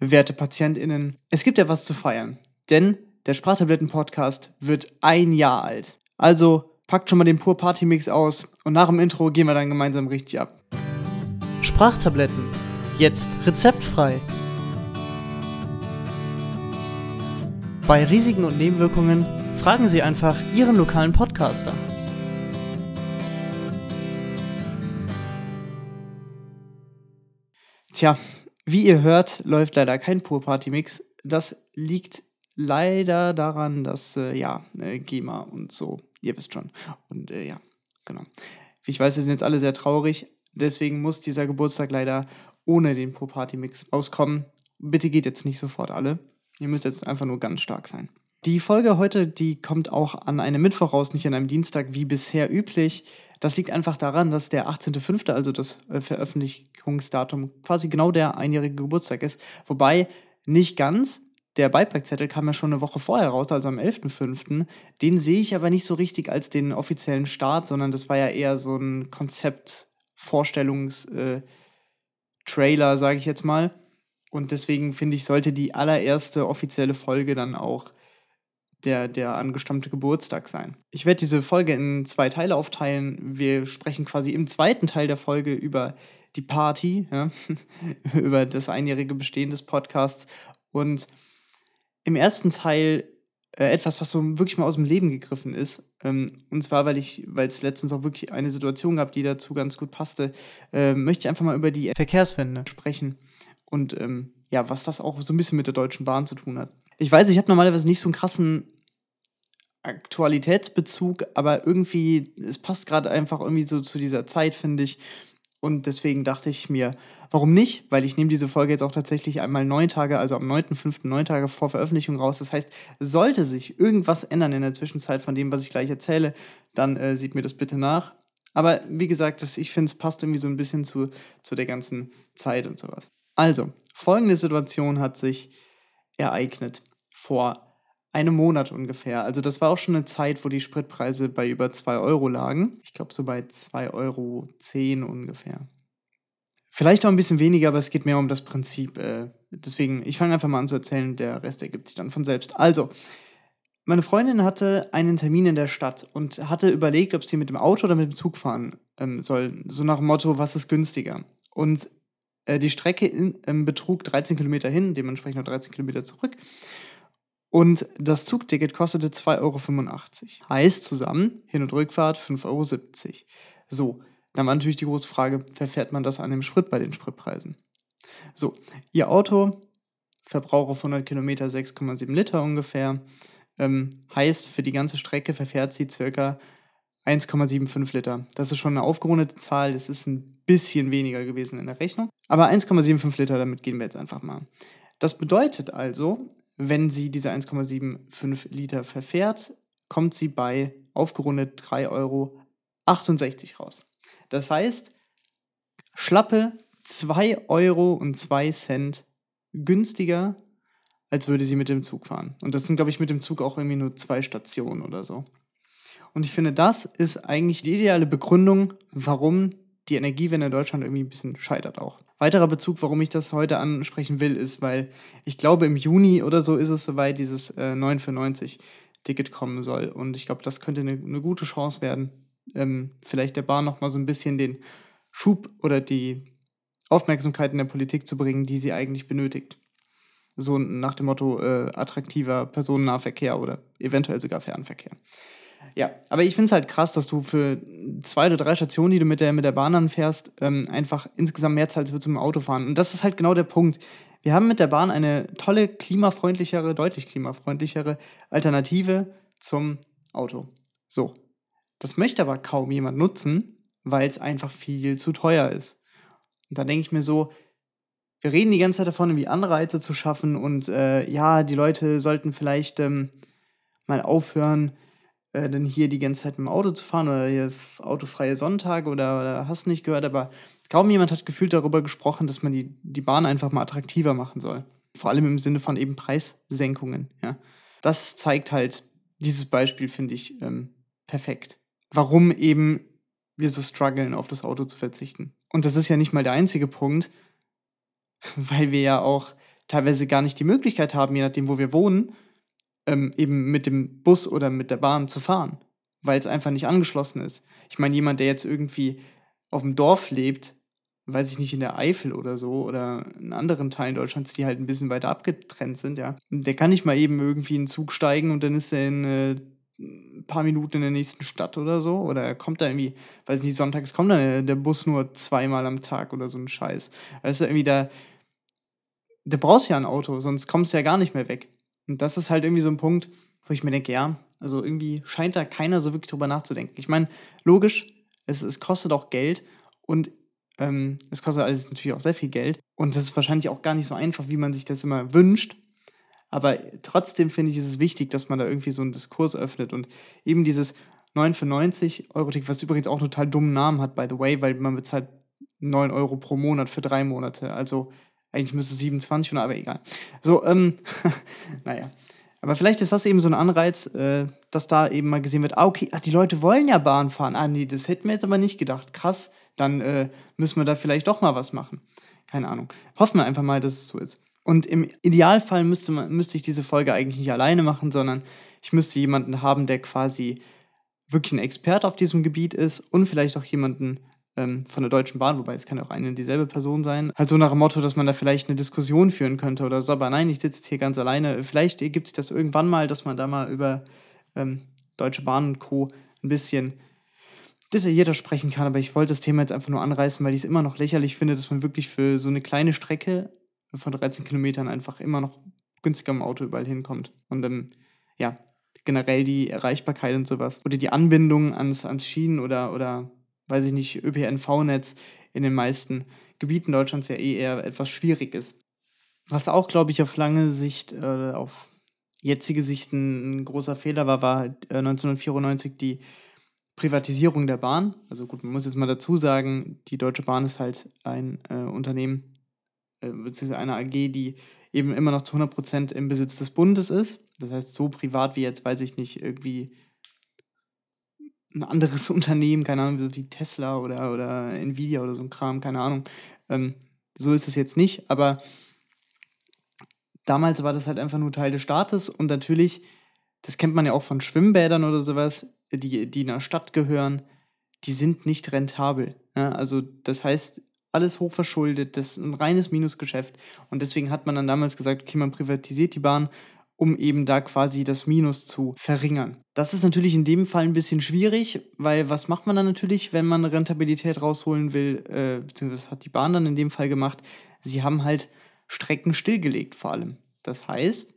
werte PatientInnen, es gibt ja was zu feiern. Denn der Sprachtabletten-Podcast wird ein Jahr alt. Also packt schon mal den Pur Party Mix aus und nach dem Intro gehen wir dann gemeinsam richtig ab. Sprachtabletten. Jetzt rezeptfrei. Bei Risiken und Nebenwirkungen fragen Sie einfach Ihren lokalen Podcaster. Tja, wie ihr hört, läuft leider kein Pur Party Mix. Das liegt leider daran, dass, äh, ja, äh, GEMA und so, ihr wisst schon. Und äh, ja, genau. Wie ich weiß, wir sind jetzt alle sehr traurig. Deswegen muss dieser Geburtstag leider ohne den Pur Party Mix auskommen. Bitte geht jetzt nicht sofort alle. Ihr müsst jetzt einfach nur ganz stark sein. Die Folge heute, die kommt auch an einem Mittwoch raus, nicht an einem Dienstag wie bisher üblich. Das liegt einfach daran, dass der 18.05., also das äh, Veröffentlichungsdatum, quasi genau der einjährige Geburtstag ist. Wobei nicht ganz. Der Beipackzettel kam ja schon eine Woche vorher raus, also am 11.05. Den sehe ich aber nicht so richtig als den offiziellen Start, sondern das war ja eher so ein Konzept-Vorstellungs-Trailer, äh, sage ich jetzt mal. Und deswegen finde ich, sollte die allererste offizielle Folge dann auch der, der angestammte Geburtstag sein. Ich werde diese Folge in zwei Teile aufteilen. Wir sprechen quasi im zweiten Teil der Folge über die Party, ja, über das einjährige Bestehen des Podcasts. Und im ersten Teil äh, etwas, was so wirklich mal aus dem Leben gegriffen ist. Ähm, und zwar, weil ich, weil es letztens auch wirklich eine Situation gab, die dazu ganz gut passte, äh, möchte ich einfach mal über die Verkehrswende sprechen. Und ähm, ja, was das auch so ein bisschen mit der Deutschen Bahn zu tun hat. Ich weiß, ich habe normalerweise nicht so einen krassen Aktualitätsbezug, aber irgendwie, es passt gerade einfach irgendwie so zu dieser Zeit, finde ich. Und deswegen dachte ich mir, warum nicht? Weil ich nehme diese Folge jetzt auch tatsächlich einmal neun Tage, also am 9.5., neun Tage vor Veröffentlichung raus. Das heißt, sollte sich irgendwas ändern in der Zwischenzeit von dem, was ich gleich erzähle, dann äh, sieht mir das bitte nach. Aber wie gesagt, das, ich finde, es passt irgendwie so ein bisschen zu, zu der ganzen Zeit und sowas. Also, folgende Situation hat sich ereignet vor einem Monat ungefähr. Also das war auch schon eine Zeit, wo die Spritpreise bei über 2 Euro lagen. Ich glaube so bei 2,10 Euro ungefähr. Vielleicht auch ein bisschen weniger, aber es geht mehr um das Prinzip. Äh, deswegen, ich fange einfach mal an zu erzählen, der Rest ergibt sich dann von selbst. Also, meine Freundin hatte einen Termin in der Stadt und hatte überlegt, ob sie mit dem Auto oder mit dem Zug fahren ähm, soll. So nach dem Motto, was ist günstiger? Und äh, die Strecke in, ähm, betrug 13 Kilometer hin, dementsprechend noch 13 Kilometer zurück. Und das Zugticket kostete 2,85 Euro. Heißt zusammen Hin- und Rückfahrt 5,70 Euro. So, dann war natürlich die große Frage, verfährt man das an dem Sprit bei den Spritpreisen? So, ihr Auto, Verbrauch auf 100 Kilometer 6,7 Liter ungefähr, ähm, heißt für die ganze Strecke verfährt sie circa 1,75 Liter. Das ist schon eine aufgerundete Zahl, das ist ein bisschen weniger gewesen in der Rechnung. Aber 1,75 Liter, damit gehen wir jetzt einfach mal. Das bedeutet also, wenn sie diese 1,75 Liter verfährt, kommt sie bei aufgerundet 3,68 Euro raus. Das heißt, schlappe 2 Euro und 2 Cent günstiger, als würde sie mit dem Zug fahren. Und das sind, glaube ich, mit dem Zug auch irgendwie nur zwei Stationen oder so. Und ich finde, das ist eigentlich die ideale Begründung, warum die Energiewende in Deutschland irgendwie ein bisschen scheitert auch. Weiterer Bezug, warum ich das heute ansprechen will, ist, weil ich glaube, im Juni oder so ist es soweit dieses äh, 9 für 90 Ticket kommen soll. Und ich glaube, das könnte eine, eine gute Chance werden, ähm, vielleicht der Bahn nochmal so ein bisschen den Schub oder die Aufmerksamkeit in der Politik zu bringen, die sie eigentlich benötigt. So nach dem Motto äh, attraktiver Personennahverkehr oder eventuell sogar Fernverkehr. Ja, aber ich finde es halt krass, dass du für zwei oder drei Stationen, die du mit der, mit der Bahn anfährst, ähm, einfach insgesamt mehr zahlst als mit dem Auto fahren. Und das ist halt genau der Punkt. Wir haben mit der Bahn eine tolle, klimafreundlichere, deutlich klimafreundlichere Alternative zum Auto. So. Das möchte aber kaum jemand nutzen, weil es einfach viel zu teuer ist. Und da denke ich mir so, wir reden die ganze Zeit davon, irgendwie Anreize zu schaffen und äh, ja, die Leute sollten vielleicht ähm, mal aufhören, äh, dann hier die ganze Zeit mit dem Auto zu fahren oder hier autofreie Sonntage oder, oder hast nicht gehört, aber kaum jemand hat gefühlt darüber gesprochen, dass man die, die Bahn einfach mal attraktiver machen soll. Vor allem im Sinne von eben Preissenkungen. Ja. Das zeigt halt, dieses Beispiel finde ich ähm, perfekt. Warum eben wir so strugglen, auf das Auto zu verzichten. Und das ist ja nicht mal der einzige Punkt, weil wir ja auch teilweise gar nicht die Möglichkeit haben, je nachdem, wo wir wohnen, ähm, eben mit dem Bus oder mit der Bahn zu fahren, weil es einfach nicht angeschlossen ist. Ich meine, jemand, der jetzt irgendwie auf dem Dorf lebt, weiß ich nicht, in der Eifel oder so oder in anderen Teilen Deutschlands, die halt ein bisschen weiter abgetrennt sind, ja, der kann nicht mal eben irgendwie in den Zug steigen und dann ist er in äh, ein paar Minuten in der nächsten Stadt oder so. Oder er kommt da irgendwie, weiß nicht, sonntags kommt dann der Bus nur zweimal am Tag oder so ein Scheiß. Du, irgendwie da, da brauchst du ja ein Auto, sonst kommst du ja gar nicht mehr weg. Und das ist halt irgendwie so ein Punkt, wo ich mir denke, ja, also irgendwie scheint da keiner so wirklich drüber nachzudenken. Ich meine, logisch, es, es kostet auch Geld und ähm, es kostet alles natürlich auch sehr viel Geld. Und das ist wahrscheinlich auch gar nicht so einfach, wie man sich das immer wünscht. Aber trotzdem finde ich, ist es wichtig, dass man da irgendwie so einen Diskurs öffnet und eben dieses 9 für 90 Euro Ticket, was übrigens auch total dummen Namen hat, by the way, weil man bezahlt 9 Euro pro Monat für drei Monate. Also eigentlich müsste es 27, aber egal. So, ähm, naja. Aber vielleicht ist das eben so ein Anreiz, äh, dass da eben mal gesehen wird, ah, okay, ach, die Leute wollen ja Bahn fahren. Ah, nee, das hätten wir jetzt aber nicht gedacht. Krass, dann äh, müssen wir da vielleicht doch mal was machen. Keine Ahnung. Hoffen wir einfach mal, dass es so ist. Und im Idealfall müsste, man, müsste ich diese Folge eigentlich nicht alleine machen, sondern ich müsste jemanden haben, der quasi wirklich ein Experte auf diesem Gebiet ist und vielleicht auch jemanden ähm, von der Deutschen Bahn, wobei es kann auch eine und dieselbe Person sein. Halt so nach dem Motto, dass man da vielleicht eine Diskussion führen könnte oder so. Aber nein, ich sitze jetzt hier ganz alleine. Vielleicht ergibt sich das irgendwann mal, dass man da mal über ähm, Deutsche Bahn und Co. ein bisschen detaillierter sprechen kann. Aber ich wollte das Thema jetzt einfach nur anreißen, weil ich es immer noch lächerlich finde, dass man wirklich für so eine kleine Strecke von 13 Kilometern einfach immer noch günstiger im Auto überall hinkommt. Und dann, ja, generell die Erreichbarkeit und sowas. Oder die Anbindung ans, ans Schienen- oder, oder, weiß ich nicht, ÖPNV-Netz in den meisten Gebieten Deutschlands ja eh eher etwas schwierig ist. Was auch, glaube ich, auf lange Sicht, äh, auf jetzige Sicht ein, großer Fehler war, war äh, 1994 die Privatisierung der Bahn. Also gut, man muss jetzt mal dazu sagen, die Deutsche Bahn ist halt ein äh, Unternehmen, äh, beziehungsweise eine AG, die eben immer noch zu 100% im Besitz des Bundes ist. Das heißt, so privat wie jetzt, weiß ich nicht, irgendwie ein anderes Unternehmen, keine Ahnung, wie Tesla oder, oder Nvidia oder so ein Kram, keine Ahnung. Ähm, so ist es jetzt nicht, aber damals war das halt einfach nur Teil des Staates und natürlich, das kennt man ja auch von Schwimmbädern oder sowas, die, die in einer Stadt gehören, die sind nicht rentabel. Ja? Also das heißt, alles hochverschuldet, das ist ein reines Minusgeschäft. Und deswegen hat man dann damals gesagt, okay, man privatisiert die Bahn, um eben da quasi das Minus zu verringern. Das ist natürlich in dem Fall ein bisschen schwierig, weil was macht man dann natürlich, wenn man Rentabilität rausholen will, äh, beziehungsweise hat die Bahn dann in dem Fall gemacht, sie haben halt Strecken stillgelegt vor allem. Das heißt,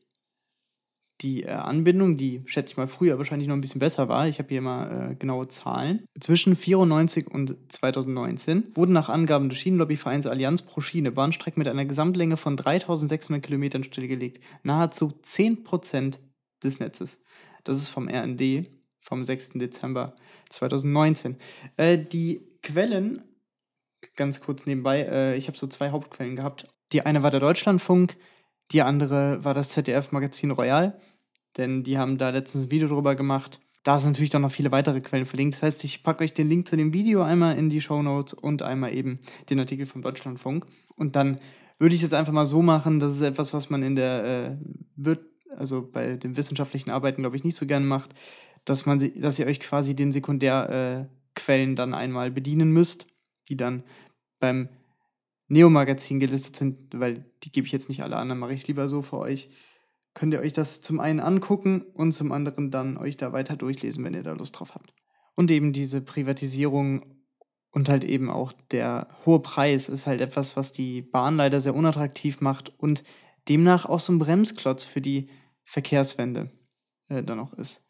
die äh, Anbindung, die schätze ich mal früher wahrscheinlich noch ein bisschen besser war, ich habe hier mal äh, genaue Zahlen, zwischen 94 und 2019 wurden nach Angaben des Schienenlobbyvereins Allianz pro Schiene Bahnstrecken mit einer Gesamtlänge von 3600 Kilometern stillgelegt, nahezu 10% des Netzes. Das ist vom RND vom 6. Dezember 2019. Äh, die Quellen, ganz kurz nebenbei, äh, ich habe so zwei Hauptquellen gehabt. Die eine war der Deutschlandfunk, die andere war das ZDF-Magazin Royal denn die haben da letztens ein Video drüber gemacht. Da sind natürlich dann noch viele weitere Quellen verlinkt. Das heißt, ich packe euch den Link zu dem Video einmal in die Show Notes und einmal eben den Artikel vom Deutschlandfunk. Und dann würde ich es jetzt einfach mal so machen, das ist etwas, was man in der äh, also bei den wissenschaftlichen Arbeiten, glaube ich, nicht so gern macht, dass man dass ihr euch quasi den Sekundärquellen äh, dann einmal bedienen müsst, die dann beim Neo-Magazin gelistet sind, weil die gebe ich jetzt nicht alle an, dann mache ich es lieber so für euch könnt ihr euch das zum einen angucken und zum anderen dann euch da weiter durchlesen, wenn ihr da Lust drauf habt. Und eben diese Privatisierung und halt eben auch der hohe Preis ist halt etwas, was die Bahn leider sehr unattraktiv macht und demnach auch so ein Bremsklotz für die Verkehrswende äh, dann auch ist.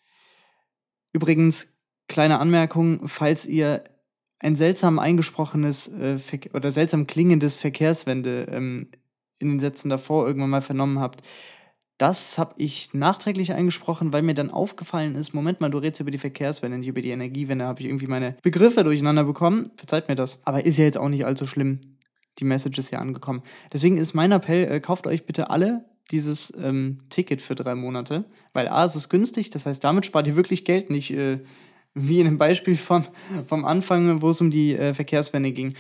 Übrigens, kleine Anmerkung, falls ihr ein seltsam eingesprochenes äh, oder seltsam klingendes Verkehrswende ähm, in den Sätzen davor irgendwann mal vernommen habt, das habe ich nachträglich eingesprochen, weil mir dann aufgefallen ist, Moment mal, du redest über die Verkehrswende, nicht über die Energiewende, habe ich irgendwie meine Begriffe durcheinander bekommen. Verzeiht mir das. Aber ist ja jetzt auch nicht allzu schlimm. Die Message ist ja angekommen. Deswegen ist mein Appell, äh, kauft euch bitte alle dieses ähm, Ticket für drei Monate, weil A, es ist günstig, das heißt, damit spart ihr wirklich Geld, nicht äh, wie in dem Beispiel vom, vom Anfang, wo es um die äh, Verkehrswende ging.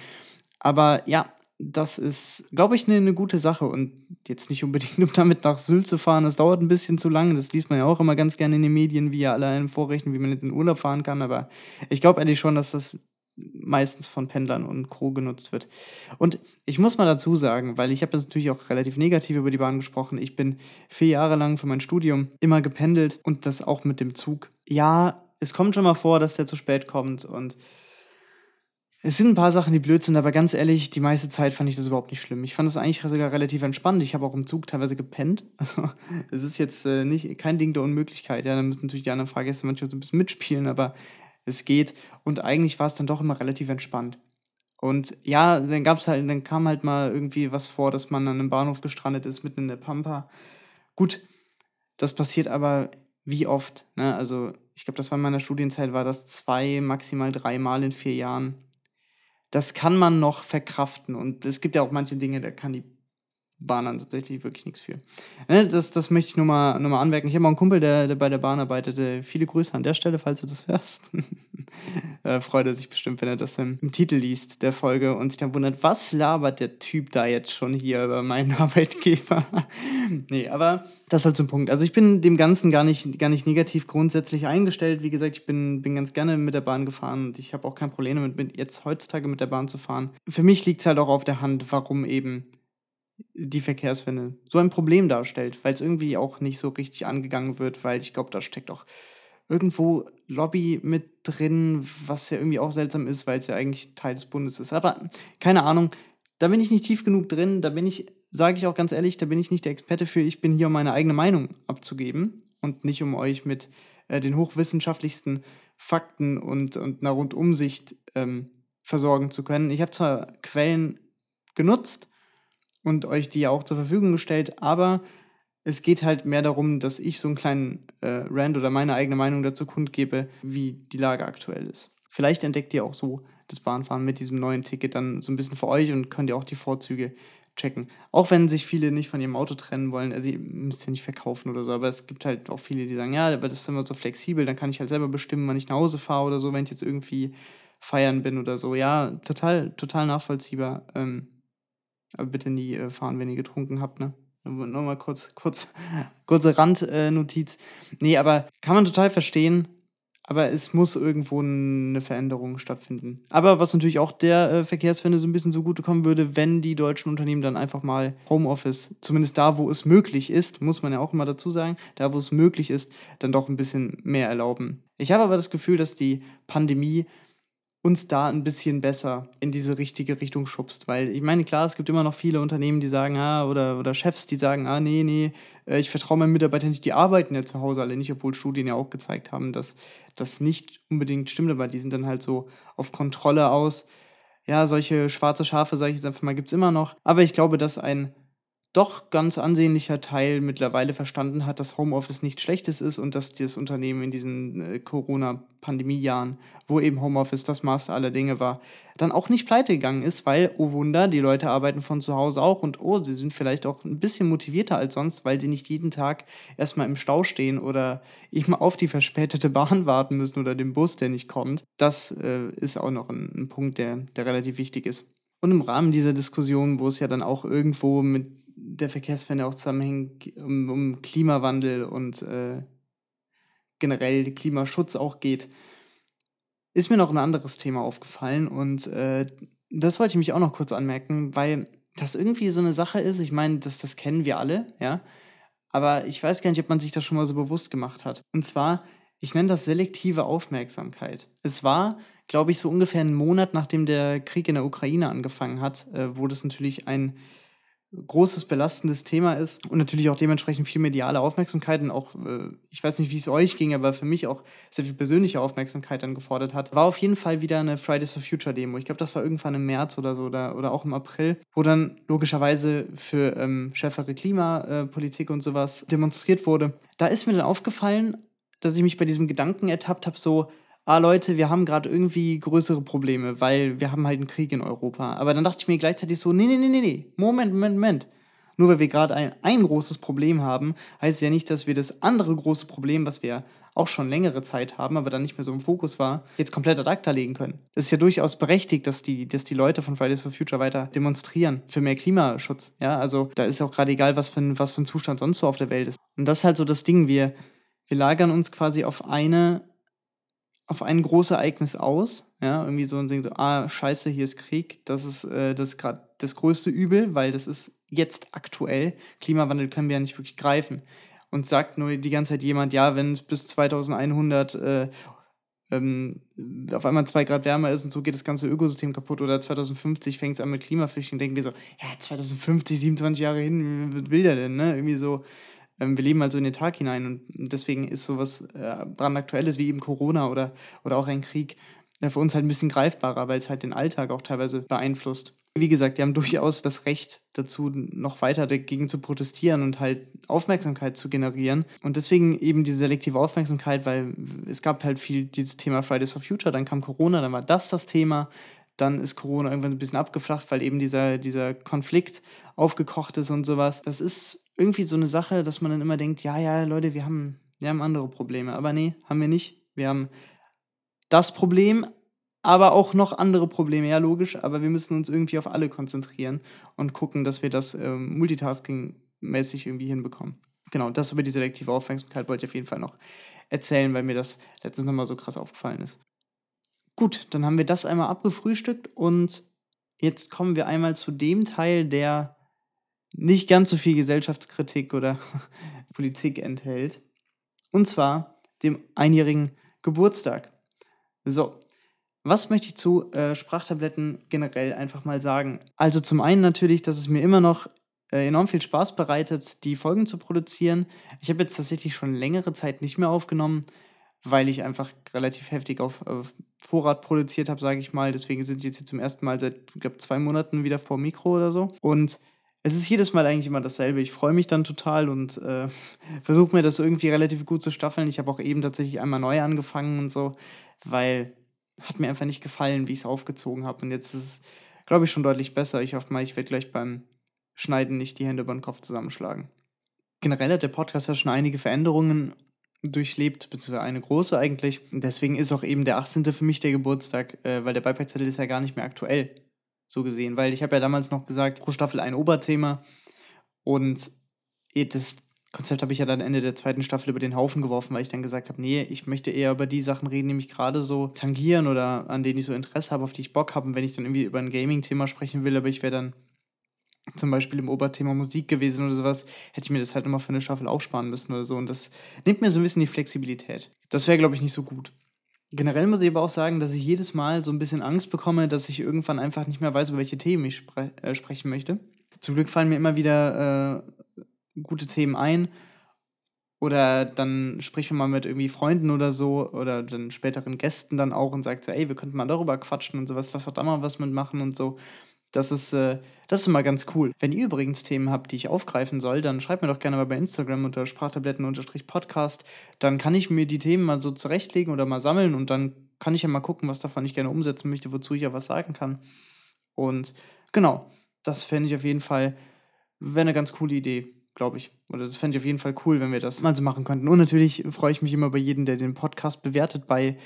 Aber ja, das ist, glaube ich, eine ne gute Sache und jetzt nicht unbedingt, um damit nach Sylt zu fahren. Das dauert ein bisschen zu lange. Das liest man ja auch immer ganz gerne in den Medien, wie ja alle einem vorrechnen, wie man jetzt in Urlaub fahren kann. Aber ich glaube ehrlich schon, dass das meistens von Pendlern und Crew genutzt wird. Und ich muss mal dazu sagen, weil ich habe jetzt natürlich auch relativ negativ über die Bahn gesprochen. Ich bin vier Jahre lang für mein Studium immer gependelt und das auch mit dem Zug. Ja, es kommt schon mal vor, dass der zu spät kommt und es sind ein paar Sachen, die blöd sind, aber ganz ehrlich, die meiste Zeit fand ich das überhaupt nicht schlimm. Ich fand es eigentlich sogar relativ entspannt. Ich habe auch im Zug teilweise gepennt. Also, es ist jetzt äh, nicht, kein Ding der Unmöglichkeit. Ja, da müssen natürlich die anderen Fahrgäste manchmal so ein bisschen mitspielen, aber es geht. Und eigentlich war es dann doch immer relativ entspannt. Und ja, dann gab's halt, dann kam halt mal irgendwie was vor, dass man an einem Bahnhof gestrandet ist, mitten in der Pampa. Gut, das passiert aber wie oft, ne? Also, ich glaube, das war in meiner Studienzeit, war das zwei, maximal dreimal in vier Jahren das kann man noch verkraften. Und es gibt ja auch manche Dinge, da kann die Bahn dann tatsächlich wirklich nichts für. Ne, das, das möchte ich nur mal, nur mal anmerken. Ich habe auch einen Kumpel, der, der bei der Bahn arbeitete. Viele Grüße an der Stelle, falls du das hörst. äh, freut er sich bestimmt, wenn er das im, im, Titel liest der Folge und sich dann wundert, was labert der Typ da jetzt schon hier über meinen Arbeitgeber? nee, aber das halt zum Punkt. Also ich bin dem Ganzen gar nicht, gar nicht negativ grundsätzlich eingestellt. Wie gesagt, ich bin, bin ganz gerne mit der Bahn gefahren und ich habe auch kein Problem damit, mit jetzt heutzutage mit der Bahn zu fahren. Für mich liegt es halt auch auf der Hand, warum eben die Verkehrswende so ein Problem darstellt, weil es irgendwie auch nicht so richtig angegangen wird, weil ich glaube, da steckt auch irgendwo Lobby mit drin, was ja irgendwie auch seltsam ist, weil es ja eigentlich Teil des Bundes ist. Aber keine Ahnung, da bin ich nicht tief genug drin, da bin ich, sage ich auch ganz ehrlich, da bin ich nicht der Experte für. Ich bin hier, um meine eigene Meinung abzugeben und nicht um euch mit äh, den hochwissenschaftlichsten Fakten und, und einer Rundumsicht ähm, versorgen zu können. Ich habe zwar Quellen genutzt, und euch die auch zur Verfügung gestellt, aber es geht halt mehr darum, dass ich so einen kleinen äh, Rand oder meine eigene Meinung dazu kundgebe, wie die Lage aktuell ist. Vielleicht entdeckt ihr auch so das Bahnfahren mit diesem neuen Ticket dann so ein bisschen für euch und könnt ihr auch die Vorzüge checken. Auch wenn sich viele nicht von ihrem Auto trennen wollen, also ihr müsst ja nicht verkaufen oder so, aber es gibt halt auch viele, die sagen, ja, aber das ist immer so flexibel, dann kann ich halt selber bestimmen, wann ich nach Hause fahre oder so, wenn ich jetzt irgendwie feiern bin oder so. Ja, total, total nachvollziehbar. Ähm, aber bitte nie äh, fahren, wenn ihr getrunken habt, ne? Nochmal kurz, kurz, kurze Randnotiz. Äh, nee, aber kann man total verstehen. Aber es muss irgendwo eine Veränderung stattfinden. Aber was natürlich auch der äh, Verkehrswende so ein bisschen zugutekommen würde, wenn die deutschen Unternehmen dann einfach mal Homeoffice, zumindest da, wo es möglich ist, muss man ja auch immer dazu sagen, da, wo es möglich ist, dann doch ein bisschen mehr erlauben. Ich habe aber das Gefühl, dass die Pandemie uns da ein bisschen besser in diese richtige Richtung schubst. Weil ich meine, klar, es gibt immer noch viele Unternehmen, die sagen, ah, oder, oder Chefs, die sagen, ah, nee, nee, äh, ich vertraue meinen Mitarbeitern nicht, die arbeiten ja zu Hause alle nicht, obwohl Studien ja auch gezeigt haben, dass das nicht unbedingt stimmt, aber die sind dann halt so auf Kontrolle aus. Ja, solche schwarze Schafe, sage ich jetzt einfach mal, gibt es immer noch. Aber ich glaube, dass ein doch ganz ansehnlicher Teil mittlerweile verstanden hat, dass Homeoffice nichts Schlechtes ist und dass das Unternehmen in diesen äh, Corona-Pandemie-Jahren, wo eben Homeoffice das Maß aller Dinge war, dann auch nicht pleite gegangen ist, weil, oh Wunder, die Leute arbeiten von zu Hause auch und oh, sie sind vielleicht auch ein bisschen motivierter als sonst, weil sie nicht jeden Tag erstmal im Stau stehen oder eben auf die verspätete Bahn warten müssen oder den Bus, der nicht kommt. Das äh, ist auch noch ein, ein Punkt, der, der relativ wichtig ist. Und im Rahmen dieser Diskussion, wo es ja dann auch irgendwo mit der Verkehrswende auch zusammenhängt, um, um Klimawandel und äh, generell Klimaschutz auch geht, ist mir noch ein anderes Thema aufgefallen und äh, das wollte ich mich auch noch kurz anmerken, weil das irgendwie so eine Sache ist. Ich meine, das, das kennen wir alle, ja. Aber ich weiß gar nicht, ob man sich das schon mal so bewusst gemacht hat. Und zwar, ich nenne das selektive Aufmerksamkeit. Es war, glaube ich, so ungefähr einen Monat, nachdem der Krieg in der Ukraine angefangen hat, äh, wo das natürlich ein großes belastendes Thema ist und natürlich auch dementsprechend viel mediale Aufmerksamkeit und auch, äh, ich weiß nicht, wie es euch ging, aber für mich auch sehr viel persönliche Aufmerksamkeit dann gefordert hat, war auf jeden Fall wieder eine Fridays for Future Demo. Ich glaube, das war irgendwann im März oder so oder, oder auch im April, wo dann logischerweise für ähm, schärfere Klimapolitik und sowas demonstriert wurde. Da ist mir dann aufgefallen, dass ich mich bei diesem Gedanken ertappt habe, so, ah Leute, wir haben gerade irgendwie größere Probleme, weil wir haben halt einen Krieg in Europa. Aber dann dachte ich mir gleichzeitig so, nee, nee, nee, nee, nee, Moment, Moment, Moment. Nur weil wir gerade ein, ein großes Problem haben, heißt es ja nicht, dass wir das andere große Problem, was wir auch schon längere Zeit haben, aber dann nicht mehr so im Fokus war, jetzt komplett ad acta legen können. Das ist ja durchaus berechtigt, dass die, dass die Leute von Fridays for Future weiter demonstrieren für mehr Klimaschutz. Ja, also da ist auch gerade egal, was für, ein, was für ein Zustand sonst so auf der Welt ist. Und das ist halt so das Ding, wir, wir lagern uns quasi auf eine auf ein großes Ereignis aus, ja, irgendwie so und denken so, ah, scheiße, hier ist Krieg, das ist, äh, das gerade das größte Übel, weil das ist jetzt aktuell, Klimawandel können wir ja nicht wirklich greifen. Und sagt nur die ganze Zeit jemand, ja, wenn es bis 2100 äh, ähm, auf einmal zwei Grad wärmer ist und so geht das ganze Ökosystem kaputt oder 2050 fängt es an mit Klimaflüchtlingen, denken wir so, ja, 2050, 27 Jahre hin, was will der denn, ne? Irgendwie so, wir leben also in den Tag hinein und deswegen ist sowas äh, brandaktuelles wie eben Corona oder, oder auch ein Krieg äh, für uns halt ein bisschen greifbarer, weil es halt den Alltag auch teilweise beeinflusst. Wie gesagt, die haben durchaus das Recht dazu, noch weiter dagegen zu protestieren und halt Aufmerksamkeit zu generieren. Und deswegen eben diese selektive Aufmerksamkeit, weil es gab halt viel dieses Thema Fridays for Future, dann kam Corona, dann war das das Thema. Dann ist Corona irgendwann ein bisschen abgeflacht, weil eben dieser, dieser Konflikt aufgekocht ist und sowas. Das ist irgendwie so eine Sache, dass man dann immer denkt, ja, ja, Leute, wir haben, wir haben andere Probleme. Aber nee, haben wir nicht. Wir haben das Problem, aber auch noch andere Probleme. Ja, logisch, aber wir müssen uns irgendwie auf alle konzentrieren und gucken, dass wir das ähm, Multitasking-mäßig irgendwie hinbekommen. Genau, das über die selektive Aufmerksamkeit wollte ich auf jeden Fall noch erzählen, weil mir das letztens nochmal so krass aufgefallen ist. Gut, dann haben wir das einmal abgefrühstückt und jetzt kommen wir einmal zu dem Teil, der nicht ganz so viel Gesellschaftskritik oder Politik enthält. Und zwar dem einjährigen Geburtstag. So, was möchte ich zu äh, Sprachtabletten generell einfach mal sagen? Also zum einen natürlich, dass es mir immer noch äh, enorm viel Spaß bereitet, die Folgen zu produzieren. Ich habe jetzt tatsächlich schon längere Zeit nicht mehr aufgenommen, weil ich einfach relativ heftig auf, auf Vorrat produziert habe, sage ich mal. Deswegen sind sie jetzt hier zum ersten Mal seit, ich glaube, zwei Monaten wieder vor Mikro oder so. Und es ist jedes Mal eigentlich immer dasselbe. Ich freue mich dann total und äh, versuche mir das irgendwie relativ gut zu staffeln. Ich habe auch eben tatsächlich einmal neu angefangen und so, weil hat mir einfach nicht gefallen, wie ich es aufgezogen habe. Und jetzt ist es, glaube ich, schon deutlich besser. Ich hoffe mal, ich werde gleich beim Schneiden nicht die Hände über den Kopf zusammenschlagen. Generell hat der Podcast ja schon einige Veränderungen durchlebt, beziehungsweise eine große eigentlich. Deswegen ist auch eben der 18. für mich der Geburtstag, äh, weil der Beipackzettel ist ja gar nicht mehr aktuell, so gesehen. Weil ich habe ja damals noch gesagt, pro Staffel ein Oberthema. Und das Konzept habe ich ja dann Ende der zweiten Staffel über den Haufen geworfen, weil ich dann gesagt habe, nee, ich möchte eher über die Sachen reden, die mich gerade so tangieren oder an denen ich so Interesse habe, auf die ich Bock habe. Und wenn ich dann irgendwie über ein Gaming-Thema sprechen will, aber ich wäre dann zum Beispiel im Oberthema Musik gewesen oder sowas, hätte ich mir das halt immer für eine Staffel aufsparen müssen oder so. Und das nimmt mir so ein bisschen die Flexibilität. Das wäre, glaube ich, nicht so gut. Generell muss ich aber auch sagen, dass ich jedes Mal so ein bisschen Angst bekomme, dass ich irgendwann einfach nicht mehr weiß, über welche Themen ich spre äh, sprechen möchte. Zum Glück fallen mir immer wieder äh, gute Themen ein. Oder dann spricht man mal mit irgendwie Freunden oder so oder dann späteren Gästen dann auch und sagt so, ey, wir könnten mal darüber quatschen und sowas, lass doch da mal was mitmachen und so. Das ist, äh, das ist immer ganz cool. Wenn ihr übrigens Themen habt, die ich aufgreifen soll, dann schreibt mir doch gerne mal bei Instagram unter Sprachtabletten-Podcast. Dann kann ich mir die Themen mal so zurechtlegen oder mal sammeln und dann kann ich ja mal gucken, was davon ich gerne umsetzen möchte, wozu ich ja was sagen kann. Und genau, das fände ich auf jeden Fall, wäre eine ganz coole Idee glaube ich. Oder das fände ich auf jeden Fall cool, wenn wir das mal so machen könnten. Und natürlich freue ich mich immer bei jedem, der den Podcast bewertet bei,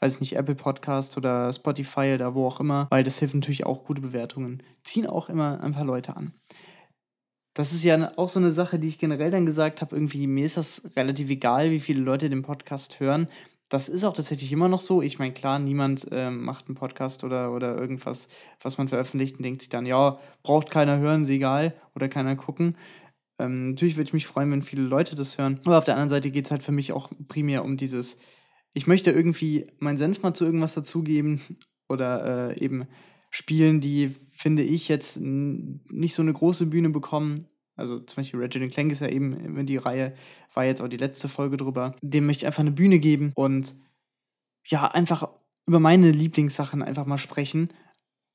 weiß nicht, Apple Podcast oder Spotify oder wo auch immer, weil das hilft natürlich auch gute Bewertungen. Ziehen auch immer ein paar Leute an. Das ist ja auch so eine Sache, die ich generell dann gesagt habe, irgendwie mir ist das relativ egal, wie viele Leute den Podcast hören. Das ist auch tatsächlich immer noch so. Ich meine, klar, niemand äh, macht einen Podcast oder, oder irgendwas, was man veröffentlicht und denkt sich dann, ja, braucht keiner hören, ist egal oder keiner gucken. Ähm, natürlich würde ich mich freuen, wenn viele Leute das hören. Aber auf der anderen Seite geht es halt für mich auch primär um dieses, ich möchte irgendwie meinen Senf mal zu irgendwas dazugeben oder äh, eben Spielen, die, finde ich, jetzt nicht so eine große Bühne bekommen. Also zum Beispiel Reginald Clank ist ja eben in die Reihe, war jetzt auch die letzte Folge drüber. Dem möchte ich einfach eine Bühne geben und ja, einfach über meine Lieblingssachen einfach mal sprechen.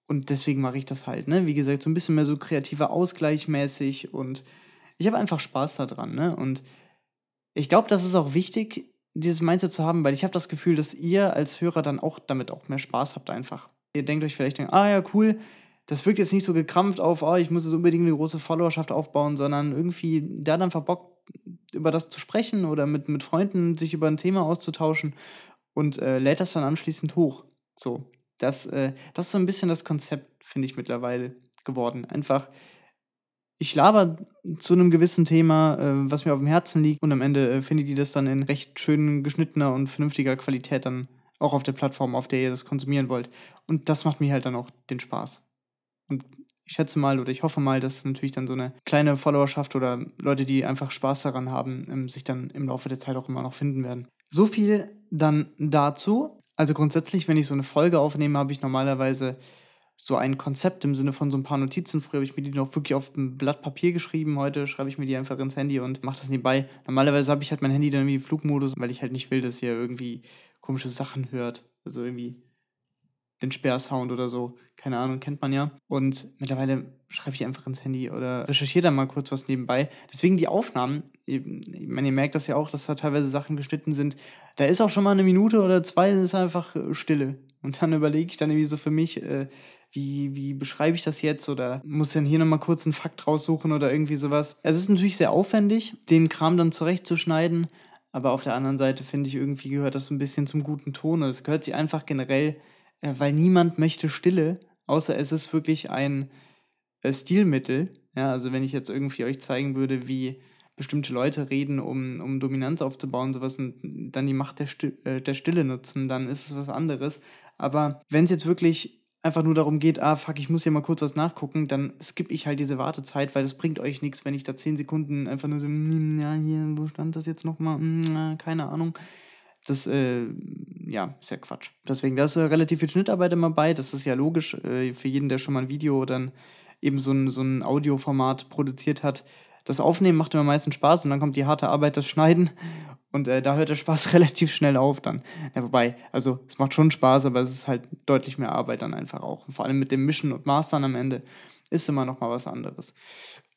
Und deswegen mache ich das halt, ne? Wie gesagt, so ein bisschen mehr so kreativer Ausgleich mäßig und ich habe einfach Spaß daran, ne? Und ich glaube, das ist auch wichtig, dieses Mindset zu haben, weil ich habe das Gefühl, dass ihr als Hörer dann auch damit auch mehr Spaß habt einfach. Ihr denkt euch vielleicht, ah ja, cool, das wirkt jetzt nicht so gekrampft auf, oh, ich muss jetzt unbedingt eine große Followerschaft aufbauen, sondern irgendwie, hat einfach Bock, über das zu sprechen oder mit, mit Freunden sich über ein Thema auszutauschen und äh, lädt das dann anschließend hoch. So, das, äh, das ist so ein bisschen das Konzept, finde ich mittlerweile geworden. Einfach, ich laber zu einem gewissen Thema, äh, was mir auf dem Herzen liegt und am Ende äh, findet ihr das dann in recht schön geschnittener und vernünftiger Qualität dann auch auf der Plattform, auf der ihr das konsumieren wollt. Und das macht mir halt dann auch den Spaß. Und ich schätze mal oder ich hoffe mal, dass natürlich dann so eine kleine Followerschaft oder Leute, die einfach Spaß daran haben, ähm, sich dann im Laufe der Zeit auch immer noch finden werden. So viel dann dazu. Also grundsätzlich, wenn ich so eine Folge aufnehme, habe ich normalerweise so ein Konzept im Sinne von so ein paar Notizen. Früher habe ich mir die noch wirklich auf ein Blatt Papier geschrieben. Heute schreibe ich mir die einfach ins Handy und mache das nebenbei. Normalerweise habe ich halt mein Handy dann irgendwie im Flugmodus, weil ich halt nicht will, dass ihr irgendwie komische Sachen hört. Also irgendwie den Sperrsound oder so. Keine Ahnung, kennt man ja. Und mittlerweile schreibe ich einfach ins Handy oder recherchiere dann mal kurz was nebenbei. Deswegen die Aufnahmen, ich meine, ihr merkt das ja auch, dass da teilweise Sachen geschnitten sind. Da ist auch schon mal eine Minute oder zwei, ist einfach äh, Stille. Und dann überlege ich dann irgendwie so für mich, äh, wie, wie beschreibe ich das jetzt oder muss dann hier nochmal kurz einen Fakt raussuchen oder irgendwie sowas. Es ist natürlich sehr aufwendig, den Kram dann zurechtzuschneiden, aber auf der anderen Seite finde ich irgendwie gehört das so ein bisschen zum guten Ton und es gehört sich einfach generell äh, weil niemand möchte Stille, außer es ist wirklich ein äh, Stilmittel. Ja, also wenn ich jetzt irgendwie euch zeigen würde, wie bestimmte Leute reden, um, um Dominanz aufzubauen, sowas und dann die Macht der, Sti äh, der Stille nutzen, dann ist es was anderes. Aber wenn es jetzt wirklich einfach nur darum geht, ah, fuck, ich muss hier mal kurz was nachgucken, dann skippe ich halt diese Wartezeit, weil das bringt euch nichts, wenn ich da 10 Sekunden einfach nur so, hm, ja, hier, wo stand das jetzt nochmal? Hm, keine Ahnung. Das, äh, ja, ist ja Quatsch. Deswegen, da ist äh, relativ viel Schnittarbeit immer bei. Das ist ja logisch äh, für jeden, der schon mal ein Video dann eben so ein, so ein Audioformat produziert hat. Das Aufnehmen macht immer meistens Spaß und dann kommt die harte Arbeit, das Schneiden. Und äh, da hört der Spaß relativ schnell auf dann. Ja, wobei, also es macht schon Spaß, aber es ist halt deutlich mehr Arbeit dann einfach auch. Und vor allem mit dem Mischen und Mastern am Ende ist immer noch mal was anderes.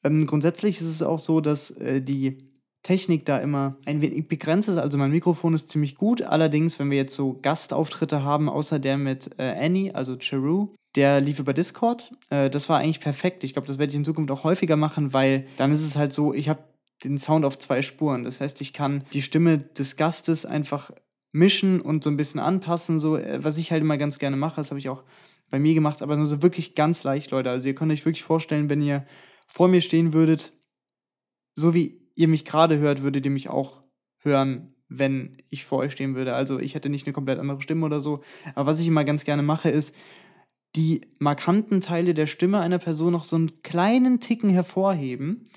Ähm, grundsätzlich ist es auch so, dass äh, die Technik da immer ein wenig begrenzt ist. Also mein Mikrofon ist ziemlich gut. Allerdings, wenn wir jetzt so Gastauftritte haben, außer der mit äh, Annie, also Cheru, der lief über Discord. Äh, das war eigentlich perfekt. Ich glaube, das werde ich in Zukunft auch häufiger machen, weil dann ist es halt so, ich habe den Sound auf zwei Spuren. Das heißt, ich kann die Stimme des Gastes einfach mischen und so ein bisschen anpassen, so äh, was ich halt immer ganz gerne mache. Das habe ich auch bei mir gemacht, aber nur so wirklich ganz leicht, Leute. Also ihr könnt euch wirklich vorstellen, wenn ihr vor mir stehen würdet, so wie ihr mich gerade hört, würdet ihr mich auch hören, wenn ich vor euch stehen würde. Also ich hätte nicht eine komplett andere Stimme oder so. Aber was ich immer ganz gerne mache, ist, die markanten Teile der Stimme einer Person noch so einen kleinen Ticken hervorheben,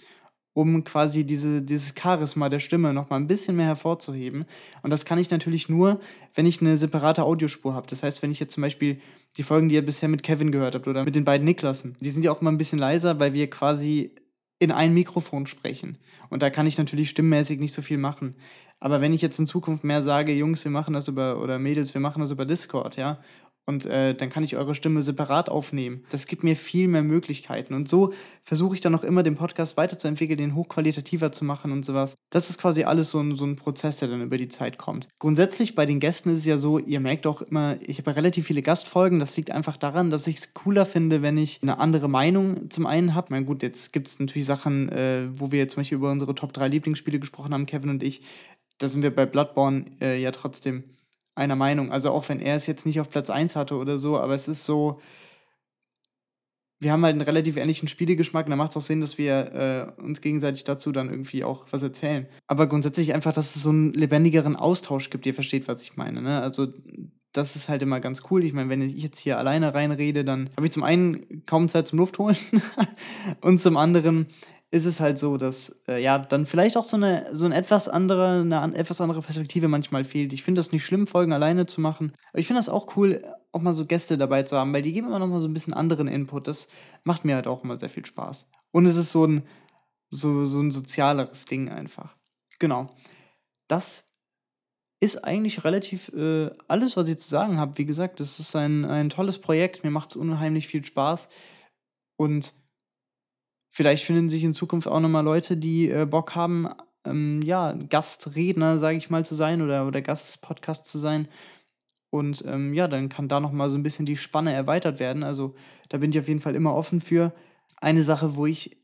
um quasi diese, dieses Charisma der Stimme noch mal ein bisschen mehr hervorzuheben. Und das kann ich natürlich nur, wenn ich eine separate Audiospur habe. Das heißt, wenn ich jetzt zum Beispiel die Folgen, die ihr bisher mit Kevin gehört habt oder mit den beiden Niklassen, die sind ja auch immer ein bisschen leiser, weil wir quasi in ein Mikrofon sprechen. Und da kann ich natürlich stimmmäßig nicht so viel machen. Aber wenn ich jetzt in Zukunft mehr sage, Jungs, wir machen das über, oder Mädels, wir machen das über Discord, ja, und äh, dann kann ich eure Stimme separat aufnehmen. Das gibt mir viel mehr Möglichkeiten. Und so versuche ich dann auch immer, den Podcast weiterzuentwickeln, den hochqualitativer zu machen und sowas. Das ist quasi alles so ein, so ein Prozess, der dann über die Zeit kommt. Grundsätzlich bei den Gästen ist es ja so, ihr merkt auch immer, ich habe relativ viele Gastfolgen. Das liegt einfach daran, dass ich es cooler finde, wenn ich eine andere Meinung zum einen habe. Na gut, jetzt gibt es natürlich Sachen, äh, wo wir zum Beispiel über unsere Top 3 Lieblingsspiele gesprochen haben, Kevin und ich. Da sind wir bei Bloodborne äh, ja trotzdem einer Meinung. Also auch wenn er es jetzt nicht auf Platz 1 hatte oder so, aber es ist so, wir haben halt einen relativ ähnlichen Spielegeschmack und da macht es auch Sinn, dass wir äh, uns gegenseitig dazu dann irgendwie auch was erzählen. Aber grundsätzlich einfach, dass es so einen lebendigeren Austausch gibt, ihr versteht, was ich meine. Ne? Also das ist halt immer ganz cool. Ich meine, wenn ich jetzt hier alleine reinrede, dann habe ich zum einen kaum Zeit zum Luft holen und zum anderen ist es halt so, dass äh, ja dann vielleicht auch so eine so ein etwas andere eine etwas andere Perspektive manchmal fehlt. Ich finde das nicht schlimm, Folgen alleine zu machen, aber ich finde das auch cool, auch mal so Gäste dabei zu haben, weil die geben immer noch mal so ein bisschen anderen Input. Das macht mir halt auch immer sehr viel Spaß. Und es ist so ein so so ein sozialeres Ding einfach. Genau. Das ist eigentlich relativ äh, alles, was ich zu sagen habe. Wie gesagt, das ist ein, ein tolles Projekt. Mir macht es unheimlich viel Spaß. Und Vielleicht finden sich in Zukunft auch nochmal Leute, die äh, Bock haben, ähm, ja, Gastredner, sage ich mal, zu sein oder, oder Gast des Podcasts zu sein. Und ähm, ja, dann kann da nochmal so ein bisschen die Spanne erweitert werden. Also da bin ich auf jeden Fall immer offen für. Eine Sache, wo ich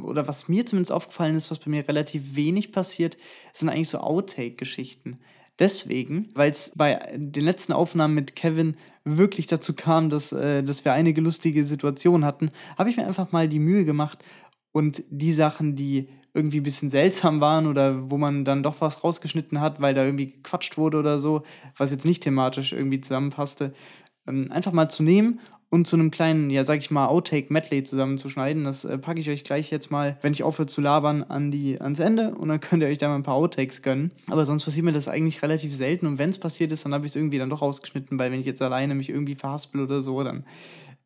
oder was mir zumindest aufgefallen ist, was bei mir relativ wenig passiert, sind eigentlich so Outtake-Geschichten. Deswegen, weil es bei den letzten Aufnahmen mit Kevin wirklich dazu kam, dass, äh, dass wir einige lustige Situationen hatten, habe ich mir einfach mal die Mühe gemacht und die Sachen, die irgendwie ein bisschen seltsam waren oder wo man dann doch was rausgeschnitten hat, weil da irgendwie gequatscht wurde oder so, was jetzt nicht thematisch irgendwie zusammenpasste, ähm, einfach mal zu nehmen und zu einem kleinen, ja, sag ich mal, Outtake-Medley zusammenzuschneiden. Das äh, packe ich euch gleich jetzt mal, wenn ich aufhöre zu labern, an die, ans Ende und dann könnt ihr euch da mal ein paar Outtakes gönnen. Aber sonst passiert mir das eigentlich relativ selten und wenn es passiert ist, dann habe ich es irgendwie dann doch rausgeschnitten, weil wenn ich jetzt alleine mich irgendwie verhaspel oder so, dann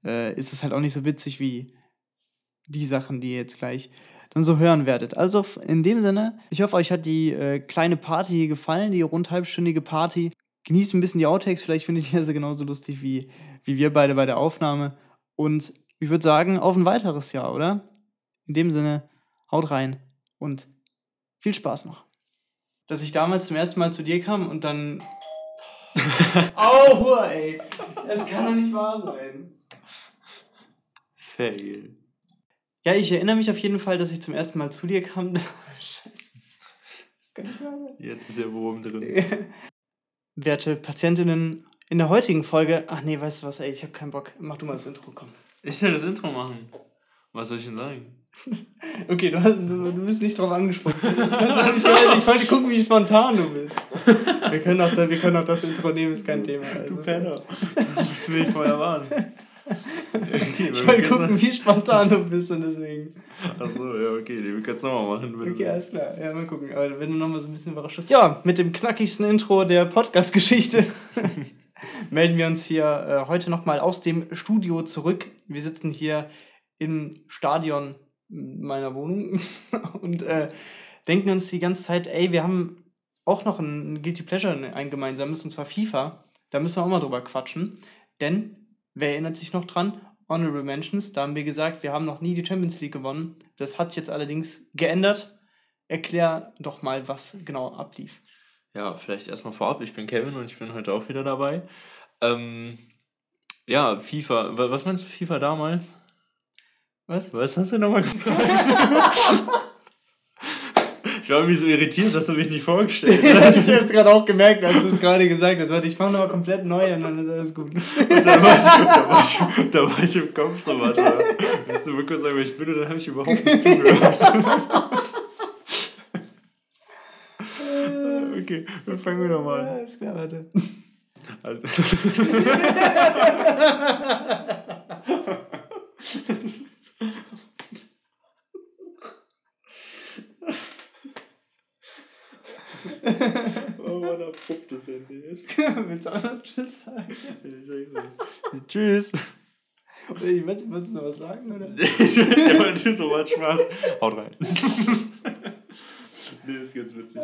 äh, ist es halt auch nicht so witzig wie die Sachen, die ihr jetzt gleich dann so hören werdet. Also in dem Sinne, ich hoffe, euch hat die äh, kleine Party gefallen, die rund halbstündige Party. Genießt ein bisschen die Outtakes, vielleicht findet ihr sie genauso lustig wie, wie wir beide bei der Aufnahme. Und ich würde sagen, auf ein weiteres Jahr, oder? In dem Sinne, haut rein und viel Spaß noch. Dass ich damals zum ersten Mal zu dir kam und dann. Aua, ey! Es kann doch nicht wahr sein. Fail. Ja, ich erinnere mich auf jeden Fall, dass ich zum ersten Mal zu dir kam. Scheiße. Jetzt ist der Wurm drin. Werte Patientinnen, in der heutigen Folge. Ach nee, weißt du was, ey, ich habe keinen Bock. Mach du mal das Intro, komm. Ich soll das Intro machen. Was soll ich denn sagen? okay, du, hast, du, du bist nicht drauf angesprochen. ich, wollte, ich wollte gucken, wie spontan du bist. Wir können auch, wir können auch das Intro nehmen, ist kein Thema. Also, du Penner. Das will ich vorher warnen. Okay, ich wollte gucken, wie spontan du bist und deswegen. Achso, ja, okay, wir können es nochmal machen. Wenn okay, alles klar. Ja, mal gucken. Aber wenn du nochmal so ein bisschen überrascht bist. Ja, mit dem knackigsten Intro der Podcast-Geschichte melden wir uns hier äh, heute nochmal aus dem Studio zurück. Wir sitzen hier im Stadion meiner Wohnung und äh, denken uns die ganze Zeit, ey, wir haben auch noch ein Guilty Pleasure, ein gemeinsames, und zwar FIFA. Da müssen wir auch mal drüber quatschen. Denn Wer erinnert sich noch dran? Honorable Mentions, da haben wir gesagt, wir haben noch nie die Champions League gewonnen. Das hat sich jetzt allerdings geändert. Erklär doch mal, was genau ablief. Ja, vielleicht erstmal vorab. Ich bin Kevin und ich bin heute auch wieder dabei. Ähm, ja, FIFA. Was meinst du FIFA damals? Was? Was hast du nochmal gefragt? Ich war irgendwie so irritiert, dass du mich nicht vorgestellt hast. ich hab's gerade auch gemerkt, als du es gerade gesagt hast. Warte, ich fange nochmal komplett neu an, dann ist alles gut. Und da war ich, da war ich, da war ich im Kopf so, warte. Willst du mir kurz sagen, wer ich bin? Und dann habe ich überhaupt nicht zugehört. okay, dann fangen wir nochmal an. Ist klar, warte. Also. oh, man abruptes Ende jetzt. Willst du auch noch Tschüss sagen? Tschüss. Oder ich weiß nicht, wolltest du noch was sagen? Oder? ja, aber du so was Spaß. Haut rein. nee, ist ganz witzig.